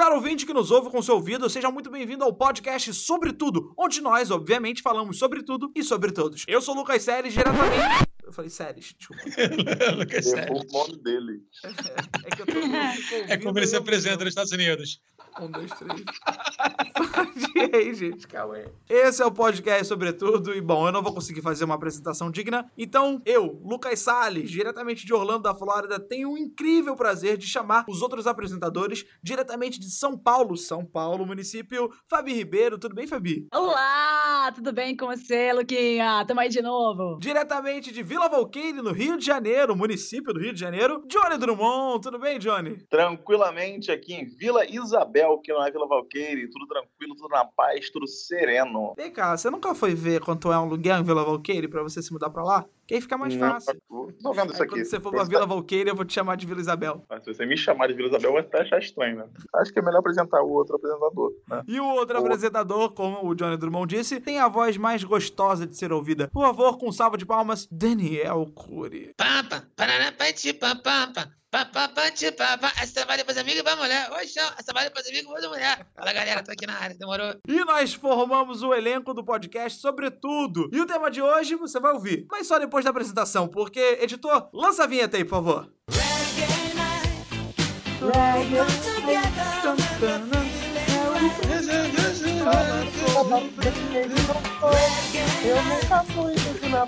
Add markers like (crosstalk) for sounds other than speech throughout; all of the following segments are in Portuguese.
Caro ouvinte que nos ouve com seu ouvido, seja muito bem-vindo ao podcast Sobre Tudo, onde nós, obviamente, falamos sobre tudo e sobre todos. Eu sou o Lucas Seles, diretamente... Eu falei Seles, desculpa. (laughs) Lucas Errou o nome dele. (laughs) É que eu tô... É ouvindo, como ele se apresenta nos Estados Unidos. Um, dois, três. (laughs) Adiei, gente, calma aí. Esse é o podcast Sobretudo, e bom, eu não vou conseguir fazer uma apresentação digna, então eu, Lucas Salles, diretamente de Orlando, da Flórida, tenho o incrível prazer de chamar os outros apresentadores, diretamente de São Paulo, São Paulo, município, Fabi Ribeiro. Tudo bem, Fabi? Olá, tudo bem com você, Luquinha? Tamo aí de novo. Diretamente de Vila Valqueire, no Rio de Janeiro, município do Rio de Janeiro, Johnny Drummond. Tudo bem, Johnny? Tranquilamente aqui em Vila Isabel, que não é Vila Valqueire, tudo tranquilo, tudo na paz, tudo sereno. Vem cá, você nunca foi ver quanto é um aluguel em Vila Valqueire pra você se mudar pra lá? Que aí fica mais Não, fácil. Tô vendo isso aqui. quando você for pra Vila Valqueire, eu vou te chamar de Vila Isabel. Mas Se você me chamar de Vila Isabel, vai até achar estranho, né? Acho que é melhor apresentar o outro apresentador, né? E o outro Boa. apresentador, como o Johnny Drummond disse, tem a voz mais gostosa de ser ouvida. Por favor, com salva de palmas, Daniel Cury. Pampa, parará, pati, papampa. Papapati, papa. Essa vale pras amigos e pra mulher. Oi, chão. Essa vale pras amigos e pra mulher. Fala, galera. Tô aqui na área. Demorou? E nós formamos o elenco do podcast Sobretudo. E o tema de hoje você vai ouvir, mas só depois da apresentação, porque, editor, lança a vinheta aí, por favor. Eu nunca fui do Vila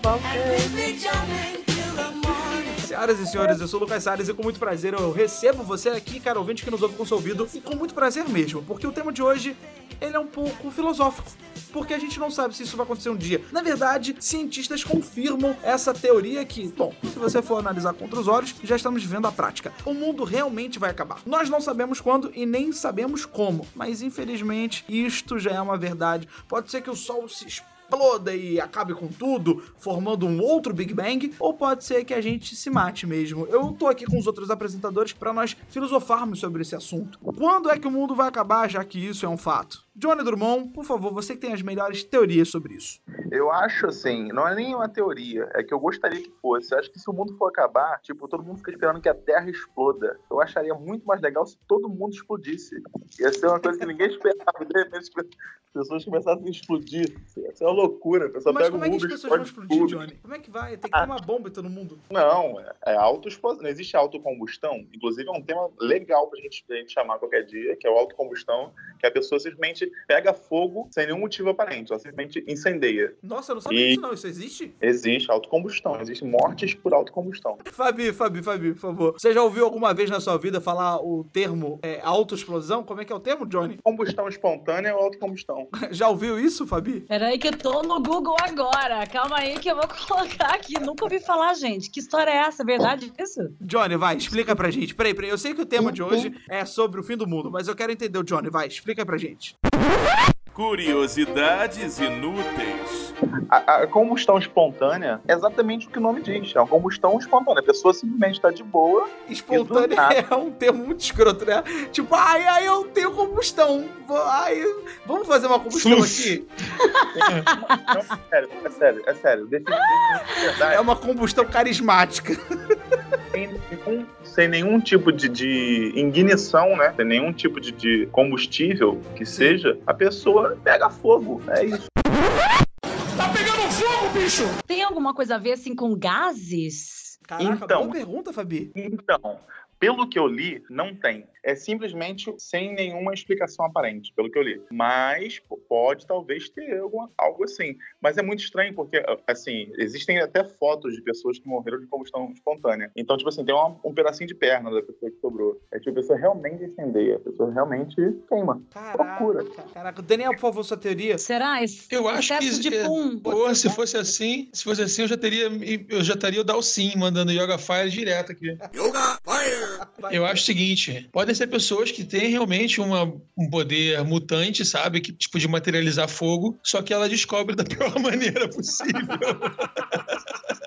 Senhoras e senhores, eu sou o Lucas Salles e com muito prazer eu recebo você aqui, cara ouvinte que nos ouve com seu ouvido, e com muito prazer mesmo, porque o tema de hoje, ele é um pouco filosófico. Porque a gente não sabe se isso vai acontecer um dia. Na verdade, cientistas confirmam essa teoria que, bom, se você for analisar contra os olhos, já estamos vendo a prática. O mundo realmente vai acabar. Nós não sabemos quando e nem sabemos como, mas infelizmente isto já é uma verdade. Pode ser que o Sol se exploda e acabe com tudo, formando um outro Big Bang, ou pode ser que a gente se mate mesmo. Eu tô aqui com os outros apresentadores para nós filosofarmos sobre esse assunto. Quando é que o mundo vai acabar, já que isso é um fato? Johnny Drummond, por favor, você que tem as melhores teorias sobre isso. Eu acho assim, não é nem uma teoria, é que eu gostaria que fosse. Eu acho que se o mundo for acabar, tipo, todo mundo fica esperando que a Terra exploda. Eu acharia muito mais legal se todo mundo explodisse. Ia ser uma coisa que ninguém (laughs) esperava. De repente, as pessoas começassem a explodir. Ia ser uma loucura. A pessoa Mas pega como o é que as pessoas vão explodir, tudo. Johnny? Como é que vai? Tem que ter uma bomba em todo mundo. Não, é, é autoexplosão. Não existe autocombustão. Inclusive, é um tema legal pra gente, pra gente chamar qualquer dia, que é o autocombustão, que a pessoa simplesmente pega fogo sem nenhum motivo aparente. Ela simplesmente incendeia. Nossa, eu não sabia E- disso não. Isso existe? Existe autocombustão. Existem mortes por autocombustão. (laughs) Fabi, Fabi, Fabi, por favor. Você já ouviu alguma vez na sua vida falar o termo é, autoexplosão? Como é que é o termo, Johnny? Combustão espontânea ou autocombustão? (laughs) Já ouviu isso, Fabi? Peraí que eu tô no Google agora. Calma aí que eu vou (laughs) colocar aqui. Nunca ouvi falar, gente. Que história é essa? Verdade isso? Johnny, vai, explica pra gente. Peraí, peraí. Eu sei que o tema de hoje é sobre o fim do mundo, mas eu quero entender o Johnny. Vai, explica pra gente. Curiosidades inúteis. A, a combustão espontânea é exatamente o que o nome diz. É uma combustão espontânea. A pessoa simplesmente está de boa. Nada. é um termo muito escroto, né? Tipo, ai, ai, eu tenho combustão. Ai, vamos fazer uma combustão aqui? Não, é sério, é sério, é sério. É uma combustão carismática. Sem nenhum, sem nenhum tipo de, de ignição, né? Sem nenhum tipo de, de combustível que seja, a pessoa pega fogo. É isso. Tem alguma coisa a ver assim com gases? Caraca, Então. boa pergunta, Fabi. Então, pelo que eu li, não tem. É simplesmente sem nenhuma explicação aparente, pelo que eu li. Mas pode talvez ter alguma, algo assim. Mas é muito estranho, porque, assim, existem até fotos de pessoas que morreram de combustão espontânea. Então, tipo assim, tem uma- um pedacinho de perna da pessoa que sobrou. É tipo, a pessoa realmente incendeia, a pessoa realmente queima. Procura. Caraca, caraca. Daniel, por favor, sua teoria. Será? Esse Eu acho que. de é, pum. Pô, se fosse assim, se fosse assim, eu já teria. Eu já estaria o Dalsim mandando Yoga Fire direto aqui. Vai. Eu acho o seguinte: podem ser pessoas que têm realmente uma, um poder mutante, sabe? Que tipo de materializar fogo, só que ela descobre da pior (laughs) maneira possível. (laughs)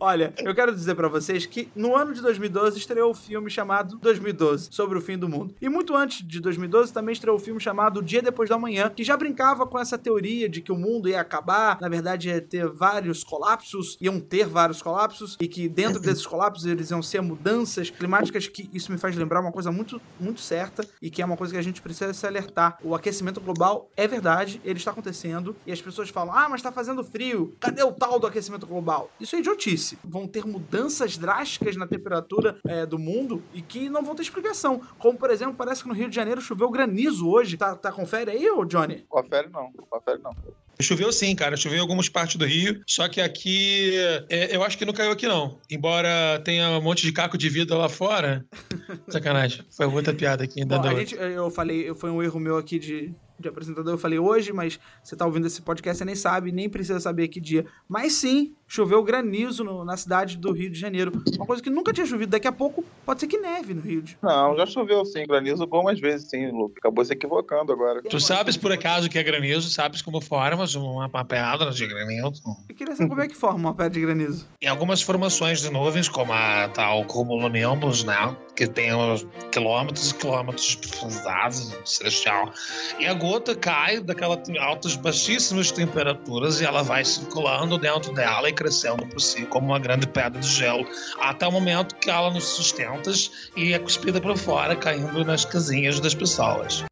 Olha, eu quero dizer pra vocês que no ano de 2012 estreou o filme chamado 2012, sobre o fim do mundo. E muito antes de 2012 também estreou o filme chamado O Dia Depois da Manhã, que já brincava com essa teoria de que o mundo ia acabar, na verdade ia ter vários colapsos, iam ter vários colapsos, e que dentro desses colapsos eles iam ser mudanças climáticas, que isso me faz lembrar uma coisa muito, muito certa, e que é uma coisa que a gente precisa se alertar. O aquecimento global é verdade, ele está acontecendo, e as pessoas falam, ah, mas tá fazendo frio, cadê o tal do aquecimento global? Isso é idiotice. Vão ter mudanças drásticas na temperatura é, do mundo e que não vão ter explicação. Como, por exemplo, parece que no Rio de Janeiro choveu granizo hoje. Tá, tá confere aí, ô Johnny? Confere não, confere não. Choveu sim, cara. Choveu em algumas partes do Rio. Só que aqui, é, eu acho que não caiu aqui, não. Embora tenha um monte de caco de vida lá fora. (laughs) Sacanagem. Foi outra piada aqui ainda. Bom, gente, eu falei, foi um erro meu aqui de, de apresentador. Eu falei hoje, mas você tá ouvindo esse podcast, você nem sabe, nem precisa saber que dia. Mas sim, choveu granizo no- na cidade do Rio de Janeiro. Uma coisa que nunca tinha chovido. Daqui a pouco pode ser que neve no Rio de Não, já choveu sim, granizo algumas vezes sim, Luke. Acabou se equivocando agora. Tu sabes por acaso que é granizo, sabes como formas uma, uma pedra de granizo. Eu queria saber como é que forma uma pedra de granizo. Em algumas formações de nuvens, como a tal cumulonimbus, né? Que tem uns quilômetros e quilômetros de profundidade celestial. E a gota cai daquelas altas, baixíssimas temperaturas e ela vai circulando dentro dela e crescendo por si como uma grande pedra de gelo. Até o momento que ela nos sustenta e é cuspida para fora, caindo nas casinhas das pessoas.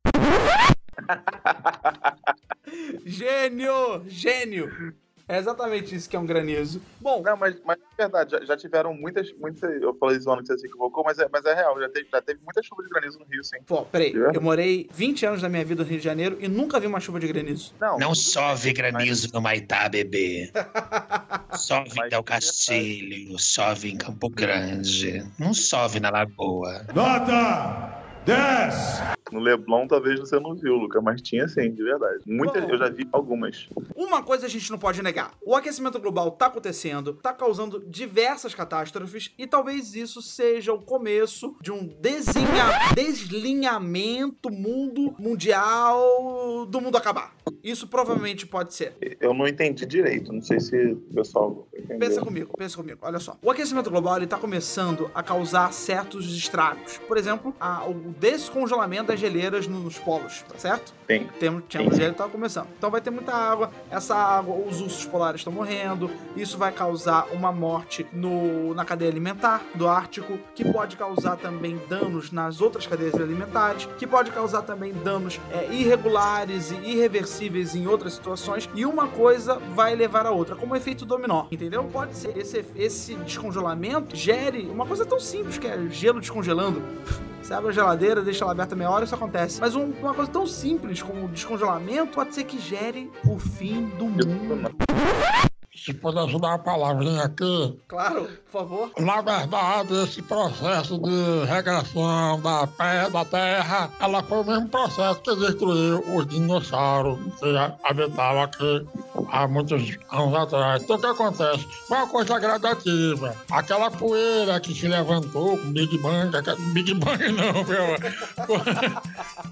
Gênio! Gênio! É exatamente isso que é um granizo. Bom, Não, mas, mas é verdade, já, já tiveram muitas, muitas. Eu falei zoando que você se equivocou, mas é, mas é real, já teve, já teve muita chuva de granizo no Rio, sim. pô, peraí. É? Eu morei 20 anos da minha vida no Rio de Janeiro e nunca vi uma chuva de granizo. Não, Não chove granizo no Maitá, bebê. (laughs) Chove Mas- em Del Castilho, chove em Campo Grande, não chove na Lagoa. Nota 10. No Leblon talvez você não viu, Luca, mas tinha sim, de verdade. Muitas, Bom. eu já vi algumas. Uma coisa a gente não pode negar: o aquecimento global tá acontecendo, tá causando diversas catástrofes e talvez isso seja o começo de um desenha- deslinhamento mundo mundial do mundo acabar. Isso provavelmente pode ser. Eu não entendi direito, não sei se o pessoal entendeu. Pensa comigo, pensa comigo. Olha só. O aquecimento global ele tá começando a causar certos estragos. Por exemplo, a- o descongelamento das geleiras nos polos, tá certo? Tem. Temos, tínhamos gelo e tava começando. Então vai ter muita água. Essa água, os ursos polares estão morrendo. Isso vai causar uma morte no, na cadeia alimentar do Ártico, que pode causar também danos nas outras cadeias alimentares, que pode causar também danos é, irregulares e irreversíveis em outras situações. E uma coisa vai levar a outra, como efeito dominó, entendeu? Pode ser esse, esse descongelamento gere uma coisa tão simples que é gelo descongelando. Você abre a geladeira, deixa ela aberta meia hora, isso acontece. Mas um- uma coisa tão simples como o descongelamento pode ser que gere o fim do mundo. Se pudesse dar uma palavrinha aqui, Claro, por favor. na verdade, esse processo de regressão da, pé, da Terra, ela foi o mesmo processo que destruiu os dinossauros que habitavam aqui há muitos anos atrás. Então, o que acontece? Foi uma coisa gradativa. Aquela poeira que se levantou com Big Bang, aquela- Big Bang (laughs) não, meu.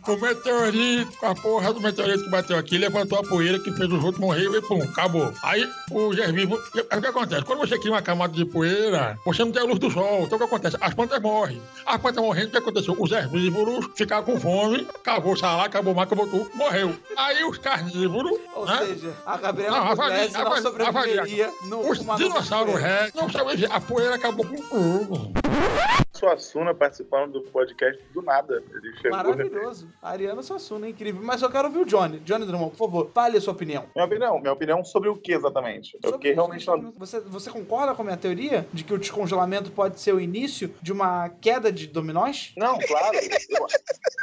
Com o meteorito, com a porra do meteorito que bateu aqui, levantou a poeira que fez os outros morrer e pum, acabou. Aí o germívoro. O que acontece? Quando você cria uma camada de poeira, você não tem a luz do sol. Então o que acontece? As plantas morrem. As plantas morrendo, o que aconteceu? Os herbívoros ficaram com fome, acabou o salário, acabou o mar, acabou tudo, morreu. Aí os carnívoros. Ou né? seja, a Gabriela Não, Pugliese não avalie, sobreviveria no Os dinossauros ré, não a poeira acabou com tudo. Suassuna participando do podcast do nada. Ele chegou. Maravilhoso. A Ariana Suassuna, incrível. Mas eu quero ouvir o Johnny. Johnny Drummond, por favor, fale a sua opinião. Minha opinião, minha opinião sobre o que exatamente? Eu Sobre fiquei o realmente você, você concorda com a minha teoria de que o descongelamento pode ser o início de uma queda de dominós? Não, claro. Eu,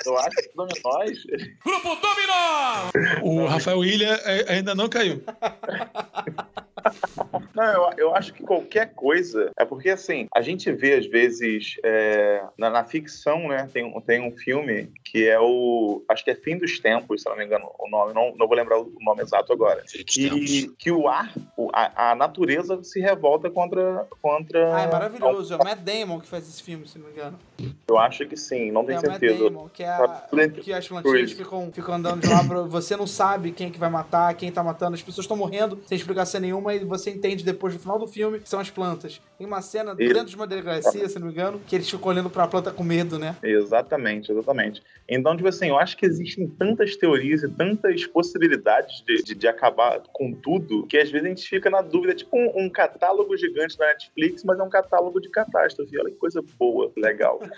eu acho que dominóis. Grupo Dominó! O Rafael Ilha é, ainda não caiu. (laughs) Não, eu, eu acho que qualquer coisa. É porque, assim, a gente vê, às vezes, é, na, na ficção, né? Tem, um- tem um filme que é o. Acho que é Fim dos Tempos, se eu não me engano o nome. Não, não vou lembrar o nome exato agora. E que o ar, o- a, a natureza se revolta contra. contra Ah, é maravilhoso. É o Matt Damon que faz esse filme, se não me engano. Eu acho que sim, não É tenho o Matt certeza. Damon, que, é a, Tá que as plantinhas ficam, ficam andando de lá pra... Você não sabe quem que vai matar, quem tá matando. As pessoas estão morrendo sem explicação nenhuma e você entende depois no final do filme, que são as plantas. Tem uma cena dentro de uma delegacia, se não me engano, que eles ficam olhando pra planta com medo, né? Exatamente, exatamente. Então, tipo assim, eu acho que existem tantas teorias e tantas possibilidades de, de, de acabar com tudo que às vezes a gente fica na dúvida. É tipo um, um catálogo gigante da Netflix, mas é um catálogo de catástrofe. Olha que coisa boa, legal. (laughs)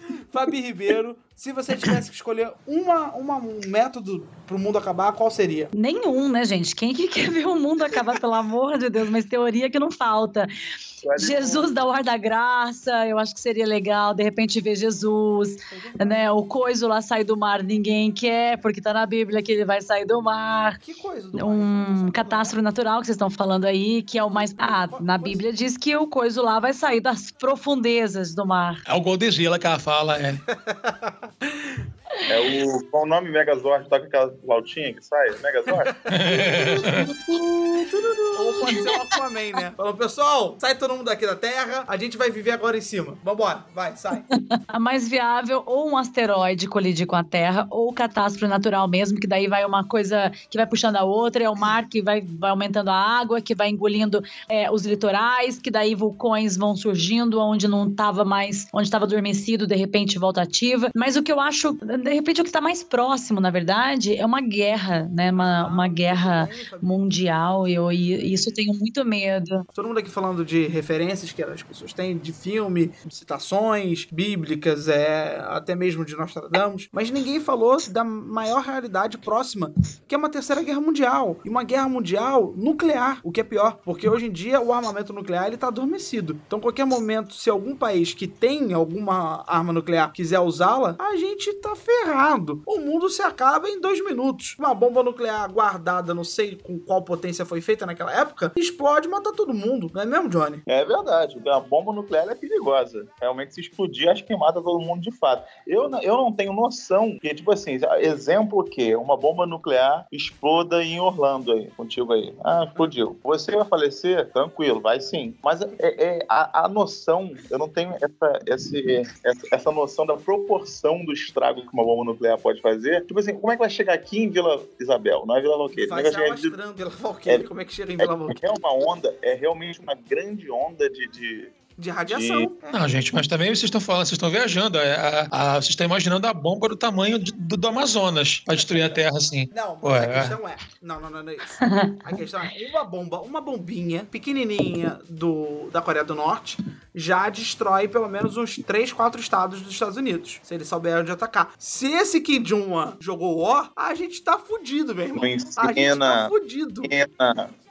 (laughs) Fabi Ribeiro, se você tivesse que escolher uma, uma- um método pro mundo acabar, qual seria? Nenhum, né, gente? Quem que (laughs) quer ver o mundo acabar, pelo amor de Deus? Mas teoria que não falta. Jesus da Hora da Graça, eu acho que seria legal, de repente, ver Jesus, né? O coiso lá sair do mar, ninguém quer, porque tá na Bíblia que ele vai sair do mar. Que coisa do Um catástrofe natural que vocês estão falando aí, que é o mais. Ah, na Bíblia diz que o coiso lá vai sair das profundezas do mar. É o Godzilla que ela fala, é. (laughs) É o. Qual o nome Megazord? Toca aquela flautinha que sai? Megazord? Ou pode ser o Aquaman, né? Falou, pessoal, sai todo mundo daqui da Terra, a gente vai viver agora em cima. Vambora, vai, sai. (laughs) A mais viável, ou um asteroide colidir com a Terra, ou catástrofe natural mesmo, que daí vai uma coisa que vai puxando a outra, é o mar que vai, vai aumentando a água, que vai engolindo é, os litorais, que daí vulcões vão surgindo onde não estava mais, onde estava adormecido, de repente volta ativa. Mas o que eu acho, de repente, o que está mais próximo, na verdade, é uma guerra, né? Uma, uma guerra mundial, e eu e isso eu tenho muito medo. Todo mundo aqui falando de referências que as pessoas têm de filme, citações bíblicas, é, até mesmo de Nostradamus, mas ninguém falou da maior realidade próxima, que é uma terceira guerra mundial. E uma guerra mundial nuclear, o que é pior, porque hoje em dia o armamento nuclear ele tá adormecido. Então, qualquer momento, se algum país que tem alguma arma nuclear quiser usá-la, a gente tá ferrado. O mundo se acaba em dois minutos. Uma bomba nuclear guardada, não sei com qual potência foi feita naquela época, explode e mata todo mundo. Não é mesmo, Johnny? É verdade, a bomba nuclear é perigosa. Realmente, se explodir, acho que mata todo mundo de fato. Eu, eu não tenho noção que, tipo assim, exemplo que uma bomba nuclear exploda em Orlando aí, contigo aí. Ah, explodiu. Você vai falecer? Tranquilo, vai sim. Mas é, é- a, a noção, eu não tenho essa, esse, essa, essa noção da proporção do estrago que uma bomba nuclear pode fazer. Tipo assim, como é que vai chegar aqui em Vila Isabel? Não é Vila Valqueire. Como é Vai se alastrando pela Valkyrie. Como é que chega em Vila Valkyrie? é uma onda, é realmente uma grande onda de. de... De radiação. É. Não, gente, mas também vocês estão falando, vocês estão viajando. é, a- a- vocês estão imaginando a bomba do tamanho de- do, do Amazonas pra destruir a Terra, assim. Não, Ué, a é. questão é. Não, não, não, não é isso. A questão é uma bomba, uma bombinha pequenininha do, da Coreia do Norte já destrói pelo menos uns 3, 4 estados dos Estados Unidos. Se eles souberem onde atacar. Se esse Kim Jong-un jogou War, a gente tá fudido, meu irmão. A gente tá fudido.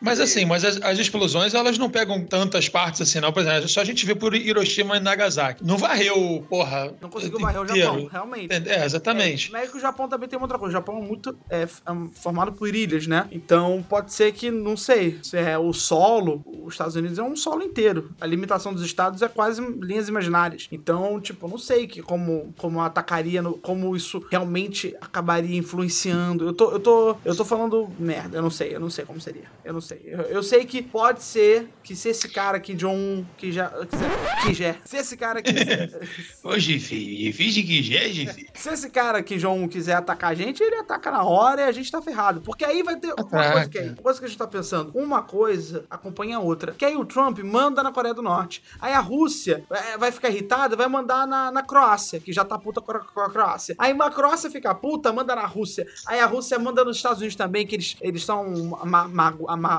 Mas assim, mas as, as explosões, elas não pegam tantas partes assim, não. Por exemplo, só a gente vê por Hiroshima e Nagasaki. Não varreu, porra. Não conseguiu varrer o Japão, realmente. É, exatamente. É, mas é que o Japão também tem uma outra coisa. O Japão é muito é, é formado por ilhas, né? Então pode ser que, não sei, se é o solo, os Estados Unidos é um solo inteiro. A limitação dos estados é quase linhas imaginárias. Então, tipo, não sei que, como, como atacaria, no- como isso realmente acabaria influenciando. Eu tô, eu, tô, eu tô falando merda, eu não sei, eu não sei como seria. Eu não sei. Eu, eu sei que pode ser que se esse cara aqui, John, que já. Que já. Se esse cara quiser. Hoje, filho, finge que já, filho. Se esse cara que João quiser atacar a gente, ele ataca na hora e a gente tá ferrado. Porque aí vai ter uma coisa que, é, uma coisa que a gente tá pensando. Uma coisa acompanha a outra. Que aí o Trump manda na Coreia do Norte. Aí a Rússia é, vai ficar irritada, vai mandar na, na Croácia, que já tá puta com a, com a Croácia. Aí a Croácia fica puta, manda na Rússia. Aí a Rússia manda nos Estados Unidos também, que eles eles estão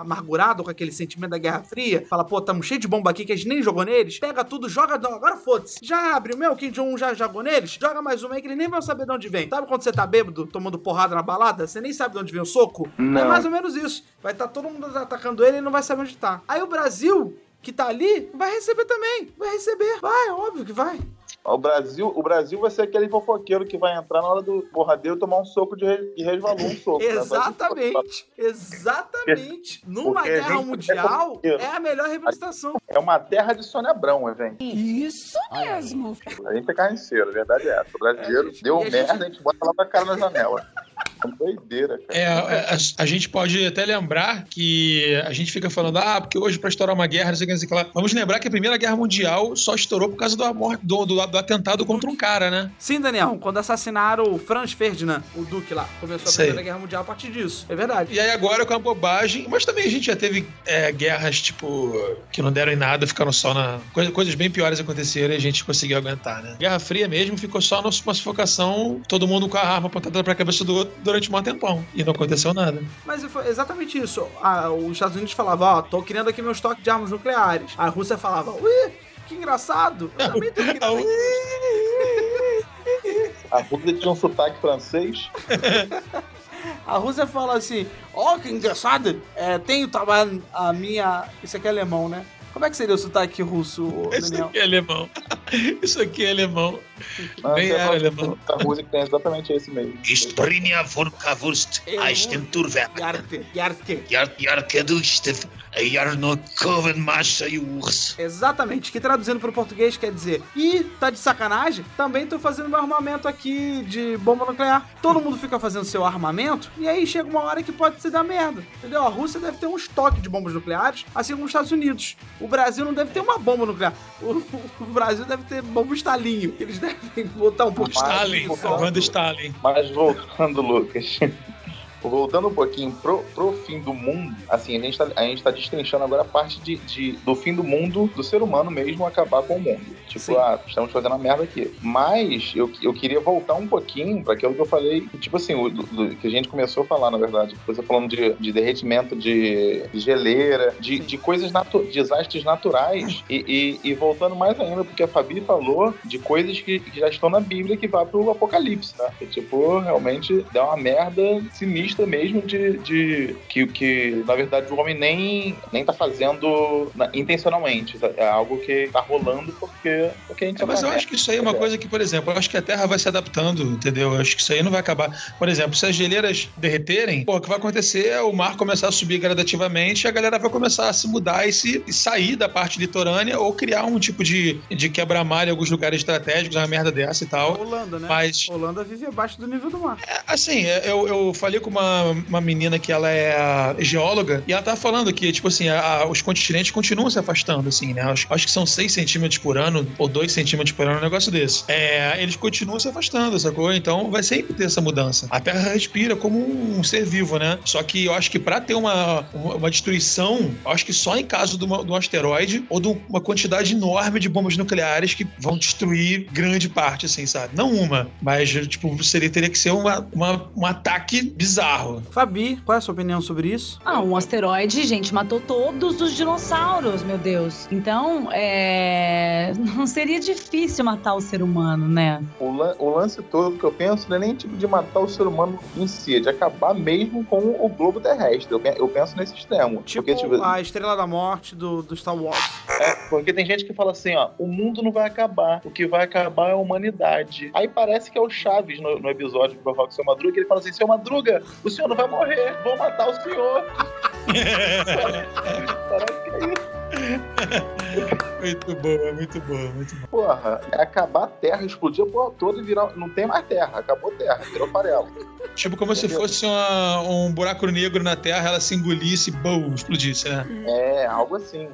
amargurados com aquele sentimento da Guerra Fria. Fala, pô, tamo cheio de bomba aqui que a gente nem jogou neles. Pega tudo, joga. Não, agora foda-se. Já abre o meu, Kim Jong-un já jogou neles. Joga mais uma aí que eles nem vão saber de onde vem. Sabe quando você tá bêbado, tomando porrada na balada? Você nem sabe de onde vem o soco? É Não. mais ou menos isso. Vai estar todo mundo atacando ele e não vai saber onde tá. Aí o Brasil, que tá ali, vai receber também. Vai receber. Vai, óbvio que vai. O Brasil, o Brasil vai ser aquele fofoqueiro que vai entrar na hora do porradeiro tomar um soco de, re- de resvalou, um soco. né? Exatamente. Exatamente. Numa Porque guerra gente- mundial, é a melhor representação. É uma terra de Sônia Abrão, gente. Isso mesmo. A gente é carniceiro, a verdade é essa. O brasileiro É, gente, deu e a merda, gente- a gente bota lá pra cara na janela. (laughs) Doideira, cara. É, a, a gente pode até lembrar que a gente fica falando, ah, porque hoje pra estourar uma guerra, não sei o que, não sei o que lá. Vamos lembrar que a Primeira Guerra Mundial só estourou por causa do, morte, do, do, do atentado contra um cara, né? Sim, Daniel, quando assassinaram o Franz Ferdinand, o Duque lá, começou a Sei. Primeira Guerra Mundial a partir disso. É verdade. E aí agora com a bobagem, mas também a gente já teve é, guerras, tipo, que não deram em nada, ficaram só na. Coisa, coisas bem piores aconteceram e a gente conseguiu aguentar, né? Guerra Fria mesmo ficou só numa sufocação, todo mundo com a arma apontada pra cabeça do outro durante um tempão. E não aconteceu nada. Mas foi exatamente isso. Ah, os Estados Unidos falavam, ó, tô criando aqui meu estoque de armas nucleares. A Rússia falava, ui, que engraçado. Eu também tô criando aqui. A Rússia tinha um sotaque francês. A Rússia fala assim, ó, que engraçado. É, tenho também a minha... Isso aqui é alemão, né? Como é que seria o sotaque russo, Isso Daniel? aqui é alemão. (laughs) Isso aqui é alemão. Bem tem era uma- alemão. A Rússia que tem exatamente esse mesmo. Eistenturwerk, Urs. Exatamente, que traduzindo pro português quer dizer, e tá de sacanagem? Também tô fazendo meu armamento aqui de bomba nuclear. Todo mundo fica fazendo seu armamento, e aí chega uma hora que pode se dar merda, entendeu? A Rússia deve ter um estoque de bombas nucleares, assim como os Estados Unidos. O Brasil não deve ter uma bomba nuclear. (laughs) O, o Brasil deve ter bomba estalinho. Eles devem botar um pouco Stalin, banda Stalin. Mas voltando, Lucas. Voltando um pouquinho pro, pro fim do mundo, assim, a gente tá, a gente tá destrinchando agora a parte de, de- do fim do mundo, do ser humano mesmo acabar com o mundo. Tipo, Sim. ah, estamos fazendo a merda aqui. Mas eu, eu queria voltar um pouquinho para aquilo que eu falei, tipo assim, o, do- do- que a gente começou a falar, na verdade. Você falando de, de derretimento de, de geleira, de, de coisas, natu desastres naturais. E, e- e voltando mais ainda, porque a Fabi falou de coisas que, que já estão na Bíblia que vai pro apocalipse, né? Que, tipo, realmente dá uma merda sinistra mesmo de, de que, que, na verdade, o homem nem, nem tá fazendo na- intencionalmente. É algo que tá rolando porque, porque a gente É, mas tá eu acho que isso aí é uma coisa que, por exemplo, eu acho que a Terra vai se adaptando, entendeu? Eu acho que isso aí não vai acabar. Por exemplo, se as geleiras derreterem, pô, o que vai acontecer é o mar começar a subir gradativamente e a galera vai começar a se mudar e, se, e sair da parte litorânea ou criar um tipo de, de quebra-mar em alguns lugares estratégicos, uma merda dessa e tal. Holanda, né? Mas, Holanda vive abaixo do nível do mar. Assim, é, eu, eu falei com uma, uma menina que ela é geóloga e ela tava falando que, tipo assim, a- os continentes continuam se afastando, assim, né? Acho, acho que são 6 centímetros por ano ou 2 centímetros por ano, um negócio desse. É, eles continuam se afastando, sacou? Então vai sempre ter essa mudança. A Terra respira como um ser vivo, né? Só que eu acho que pra ter uma, uma, uma destruição, acho que só em caso de, uma- de um asteroide ou de uma quantidade enorme de bombas nucleares que vão destruir grande parte, assim, sabe? Não uma, mas, tipo, seria, teria que ser uma- um ataque bizarro. Fabi, qual é a sua opinião sobre isso? Ah, um asteroide, gente, matou todos os dinossauros, meu Deus. Então, é... (laughs) não seria difícil matar o ser humano, né? O, lan- o lance todo que eu penso não é nem tipo de matar o ser humano em si, é de acabar mesmo com o globo terrestre. Eu, pe- eu penso nesse extremo. Tipo, porque, tipo, a Estrela da Morte do, do Star Wars. é, porque tem gente que fala assim, ó, o mundo não vai acabar, o que vai acabar é a humanidade. Aí parece que é o Chaves no, no episódio do Provoca Seu Madruga, ele fala assim, Seu Madruga, o senhor não vai morrer, vão matar o senhor. parece que é isso. Muito boa, muito boa, muito boa. Porra, é acabar a terra, explodir a porra toda e virar. Não tem mais terra, acabou terra, virou farelo. Tipo como se fosse uma- um buraco negro na Terra, ela se engolisse e explodisse, né? É, algo assim.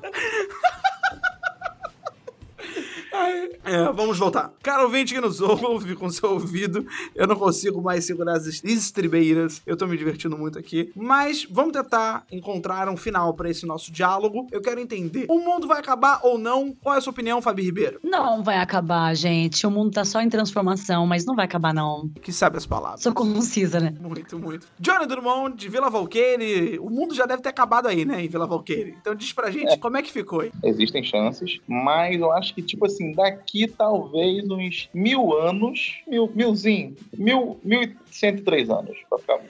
É, vamos voltar. Cara ouvinte que nos (laughs) ouve com seu ouvido, eu não consigo mais segurar as estribeiras. Eu tô me divertindo muito aqui. Mas vamos tentar encontrar um final pra esse nosso diálogo. Eu quero entender: o mundo vai acabar ou não? Qual é a sua opinião, Fabi Ribeiro? Não vai acabar, gente. O mundo tá só em transformação, mas não vai acabar, não. Que sabe as palavras. Sou concisa, né? Muito, muito. Johnny Drummond, de Vila Valqueire. O mundo já deve ter acabado aí, né, em Vila Valqueire. Então diz pra gente como é que ficou, hein? Existem chances, mas eu acho que, tipo assim, daqui talvez uns mil anos, mil, milzinho, mil, mil e cento e três anos, pra ficar,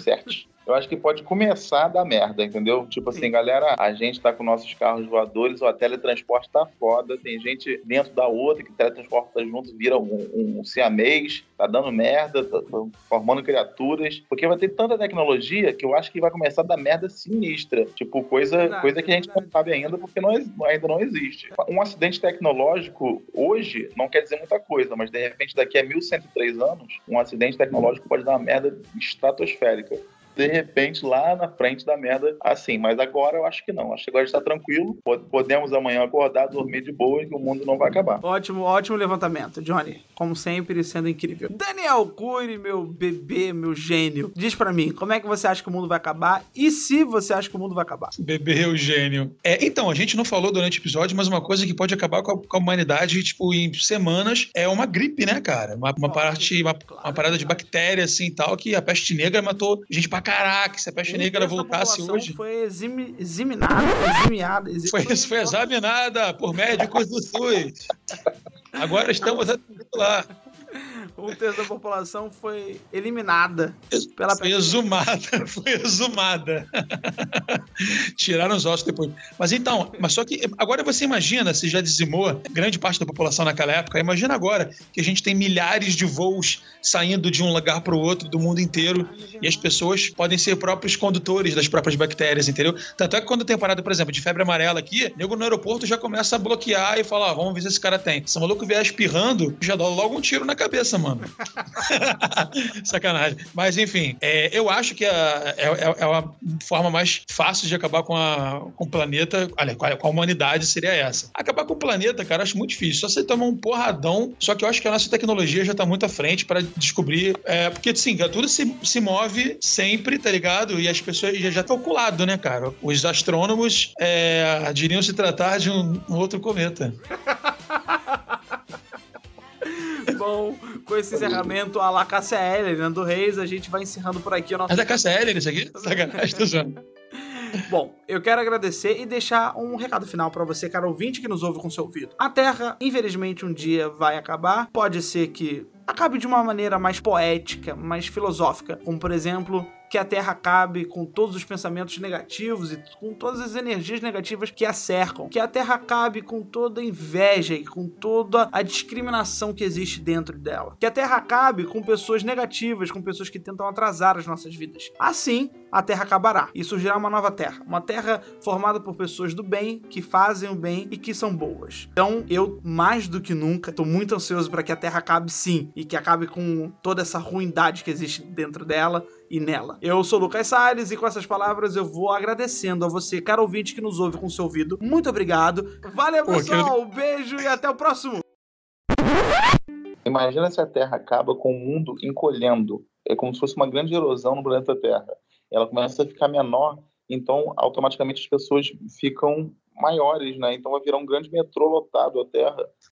certinho. Eu acho que pode começar a dar merda, entendeu? Tipo assim, Sim. galera, a gente tá com nossos carros voadores, o teletransporte tá foda, tem gente dentro da outra que teletransporta junto, vira um, um siamês, tá dando merda, tá, tá formando criaturas, porque vai ter tanta tecnologia que eu acho que vai começar a dar merda sinistra. Tipo, coisa, Verdade, coisa que a gente não verdade. sabe ainda porque não, ainda não existe. Um acidente tecnológico hoje não quer dizer muita coisa, mas de repente daqui a 1103 anos, um acidente tecnológico pode dar uma merda estratosférica. genérica. De repente, lá na frente da merda, assim. Mas agora eu acho que não. Acho que agora está tranquilo. Po- Podemos amanhã acordar, dormir de boa e que o mundo não vai acabar. Ótimo, ótimo levantamento, Johnny. Como sempre, sendo incrível. Daniel Cury, meu bebê, meu gênio. Diz pra mim, como é que você acha que o mundo vai acabar? E se você acha que o mundo vai acabar? Bebê Eugênio. É, então, a gente não falou durante o episódio, mas uma coisa que pode acabar com a, com a humanidade, tipo, em semanas, é uma gripe, né, cara? Uma, uma, parte, uma, claro, uma parada de bactéria, assim, e tal, que a peste negra matou gente pra caraca. Se a peste negra terço da voltasse hoje... Foi eximi, examinada, eximiada. exi- Foi, foi examinada por médicos do SUS. Agora estamos lá. Um terço da população foi eliminada pela Foi exumada, (laughs) foi exumada. Tiraram os ossos depois. Mas então, mas só que agora você imagina, se já dizimou grande parte da população naquela época, imagina agora que a gente tem milhares de voos saindo de um lugar para o outro do mundo inteiro e as pessoas podem ser próprios condutores das próprias bactérias, entendeu? Tanto é que quando tem parada, por exemplo, de febre amarela aqui, nego no aeroporto já começa a bloquear e falar, ah, vamos ver se esse cara tem. Se o maluco vier espirrando, já dá logo um tiro na cabeça, mano. (laughs) Sacanagem. Mas enfim, é, eu acho que a- é, é- é uma forma mais fácil de acabar com, a, com o planeta, olha, com a, com a humanidade seria essa. Acabar com o planeta, cara, acho muito difícil. Só você tomar um porradão, só que eu acho que a nossa tecnologia já tá muito à frente para descobrir. é, porque, assim, tudo se, se move sempre, tá ligado? E as pessoas já, já calculado, né, cara? Os astrônomos é, diriam se tratar de um, um outro cometa. (laughs) Bom, com esse encerramento a la Cássia Eller, Nando Reis, a gente vai encerrando por aqui o nosso É da Cássia Eller isso aqui? Sacanagem, tô zoando. (laughs) Bom, eu quero agradecer e deixar um recado final pra você, cara ouvinte que nos ouve com seu ouvido. A Terra, infelizmente, um dia vai acabar. Pode ser que acabe de uma maneira mais poética, mais filosófica, como por exemplo, que a Terra acabe com todos os pensamentos negativos e com todas as energias negativas que a cercam, que a Terra acabe com toda a inveja e com toda a discriminação que existe dentro dela, que a Terra acabe com pessoas negativas, com pessoas que tentam atrasar as nossas vidas. Assim, a Terra acabará e surgirá uma nova Terra, uma Terra formada por pessoas do bem, que fazem o bem e que são boas. Então, eu mais do que nunca tô muito ansioso para que a Terra acabe sim e que acabe com toda essa ruindade que existe dentro dela e nela. Eu sou o Lucas Salles e com essas palavras eu vou agradecendo a você, caro ouvinte que nos ouve com seu ouvido. Muito obrigado. Valeu, pessoal. Beijo e até o próximo. Imagina se a Terra acaba com o mundo encolhendo. É como se fosse uma grande erosão no planeta Terra. Ela começa a ficar menor, então automaticamente as pessoas ficam maiores, né? Então vai virar um grande metrô lotado a Terra.